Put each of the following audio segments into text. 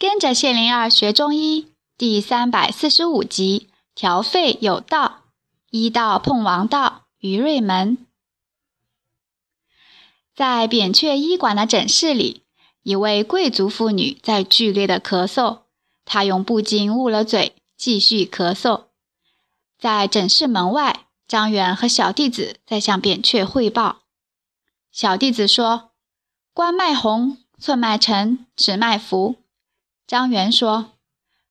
跟着谢灵儿学中医第三百四十五集调肺有道，医道碰王道，于瑞门。在扁鹊医馆的诊室里，一位贵族妇女在剧烈的咳嗽，她用布巾捂了嘴，继续咳嗽。在诊室门外，张远和小弟子在向扁鹊汇报。小弟子说：“冠脉红，寸脉沉，尺脉浮。”张元说：“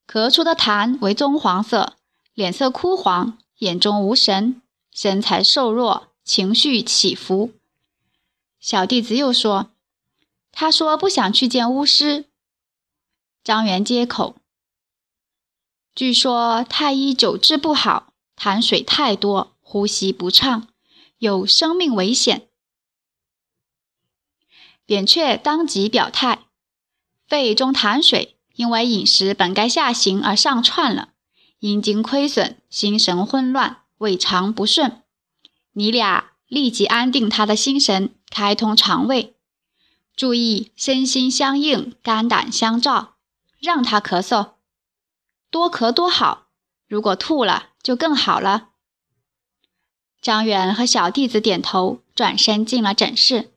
咳出的痰为棕黄色，脸色枯黄，眼中无神，身材瘦弱，情绪起伏。”小弟子又说：“他说不想去见巫师。”张元接口：“据说太医久治不好，痰水太多，呼吸不畅，有生命危险。”扁鹊当即表态：“肺中痰水。”因为饮食本该下行而上窜了，阴经亏损，心神混乱，胃肠不顺。你俩立即安定他的心神，开通肠胃，注意身心相应，肝胆相照，让他咳嗽，多咳多好。如果吐了，就更好了。张远和小弟子点头，转身进了诊室。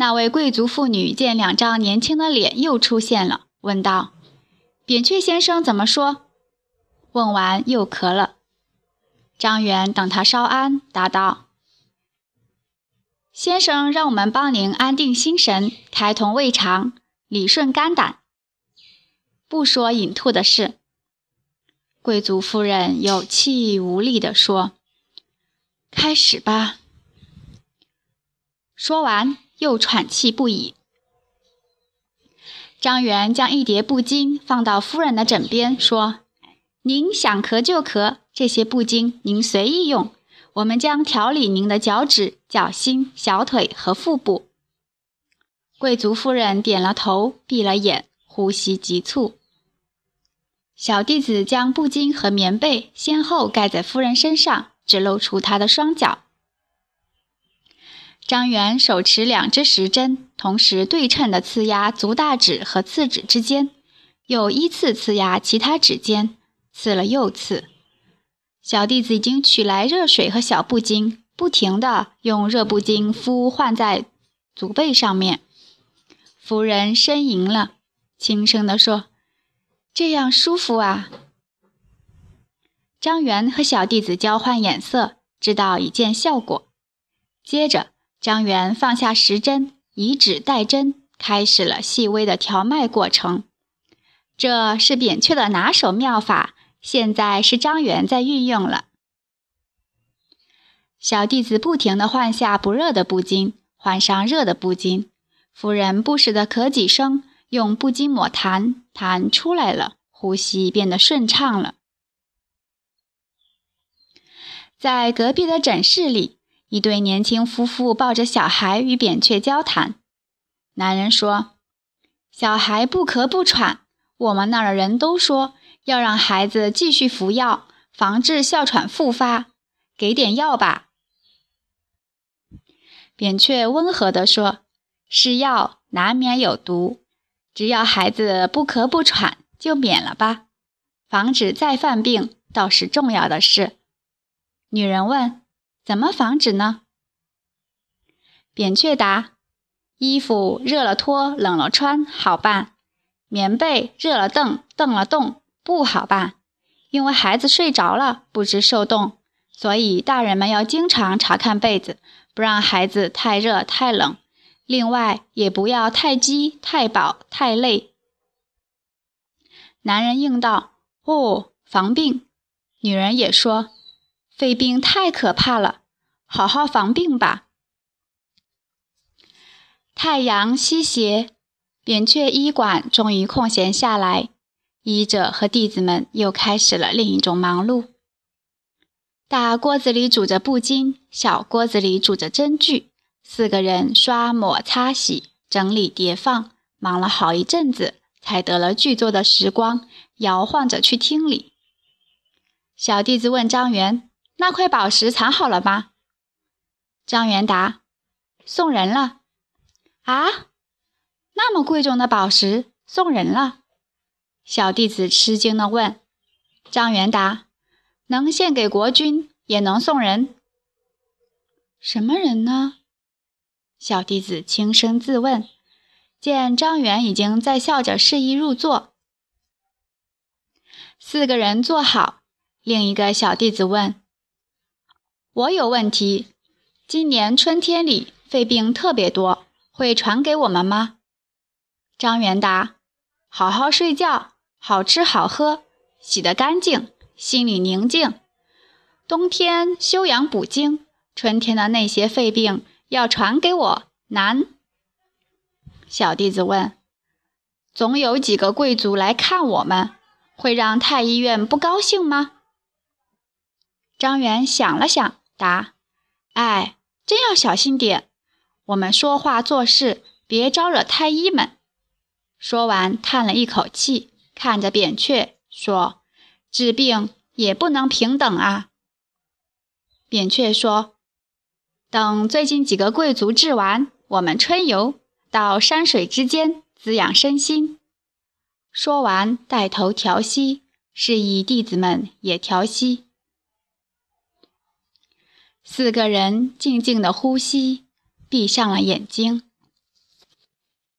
那位贵族妇女见两张年轻的脸又出现了，问道：“扁鹊先生怎么说？”问完又咳了。张元等他稍安，答道：“先生让我们帮您安定心神，开通胃肠，理顺肝胆，不说隐吐的事。”贵族夫人有气无力地说：“开始吧。”说完。又喘气不已。张元将一叠布巾放到夫人的枕边，说：“您想咳就咳，这些布巾您随意用。我们将调理您的脚趾、脚心、小腿和腹部。”贵族夫人点了头，闭了眼，呼吸急促。小弟子将布巾和棉被先后盖在夫人身上，只露出她的双脚。张元手持两只时针，同时对称的刺压足大指和次指之间，又依次刺压其他指尖，刺了又刺。小弟子已经取来热水和小布巾，不停地用热布巾敷换在足背上面。夫人呻吟了，轻声地说：“这样舒服啊。”张元和小弟子交换眼色，知道已见效果。接着。张元放下时针，以指代针，开始了细微的调脉过程。这是扁鹊的拿手妙法，现在是张元在运用了。小弟子不停地换下不热的布巾，换上热的布巾。夫人不时地咳几声，用布巾抹痰，痰出来了，呼吸变得顺畅了。在隔壁的诊室里。一对年轻夫妇抱着小孩与扁鹊交谈。男人说：“小孩不咳不喘，我们那儿的人都说要让孩子继续服药，防治哮喘复发。给点药吧。”扁鹊温和地说：“是药难免有毒，只要孩子不咳不喘，就免了吧。防止再犯病倒是重要的事。”女人问。怎么防止呢？扁鹊答：衣服热了脱，冷了穿，好办；棉被热了蹬，蹬了动，不好办。因为孩子睡着了，不知受冻，所以大人们要经常查看被子，不让孩子太热太冷。另外，也不要太饥太饱太累。男人应道：哦，防病。女人也说。肺病太可怕了，好好防病吧。太阳西斜，扁鹊医馆终于空闲下来，医者和弟子们又开始了另一种忙碌。大锅子里煮着布巾，小锅子里煮着针具，四个人刷抹擦洗，整理叠放，忙了好一阵子，才得了剧作的时光，摇晃着去厅里。小弟子问张元。那块宝石藏好了吗？张元答：“送人了。”啊，那么贵重的宝石送人了。小弟子吃惊地问：“张元答，能献给国君，也能送人。什么人呢？”小弟子轻声自问。见张元已经在笑着示意入座，四个人坐好。另一个小弟子问：“我有问题，今年春天里肺病特别多，会传给我们吗？”张元答：“好好睡觉，好吃好喝，洗得干净，心里宁静。冬天休养补精，春天的那些肺病要传给我难。”小弟子问：“总有几个贵族来看我们，会让太医院不高兴吗？”张元想了想，答：“哎，真要小心点，我们说话做事别招惹太医们。”说完，叹了一口气，看着扁鹊说：“治病也不能平等啊。”扁鹊说：“等最近几个贵族治完，我们春游。”到山水之间滋养身心。说完，带头调息，示意弟子们也调息。四个人静静的呼吸，闭上了眼睛。